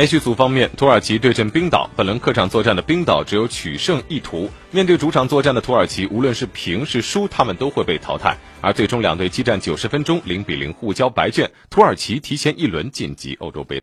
H 组方面，土耳其对阵冰岛。本轮客场作战的冰岛只有取胜一图。面对主场作战的土耳其，无论是平是输，他们都会被淘汰。而最终两队激战九十分钟，零比零互交白卷，土耳其提前一轮晋级欧洲杯。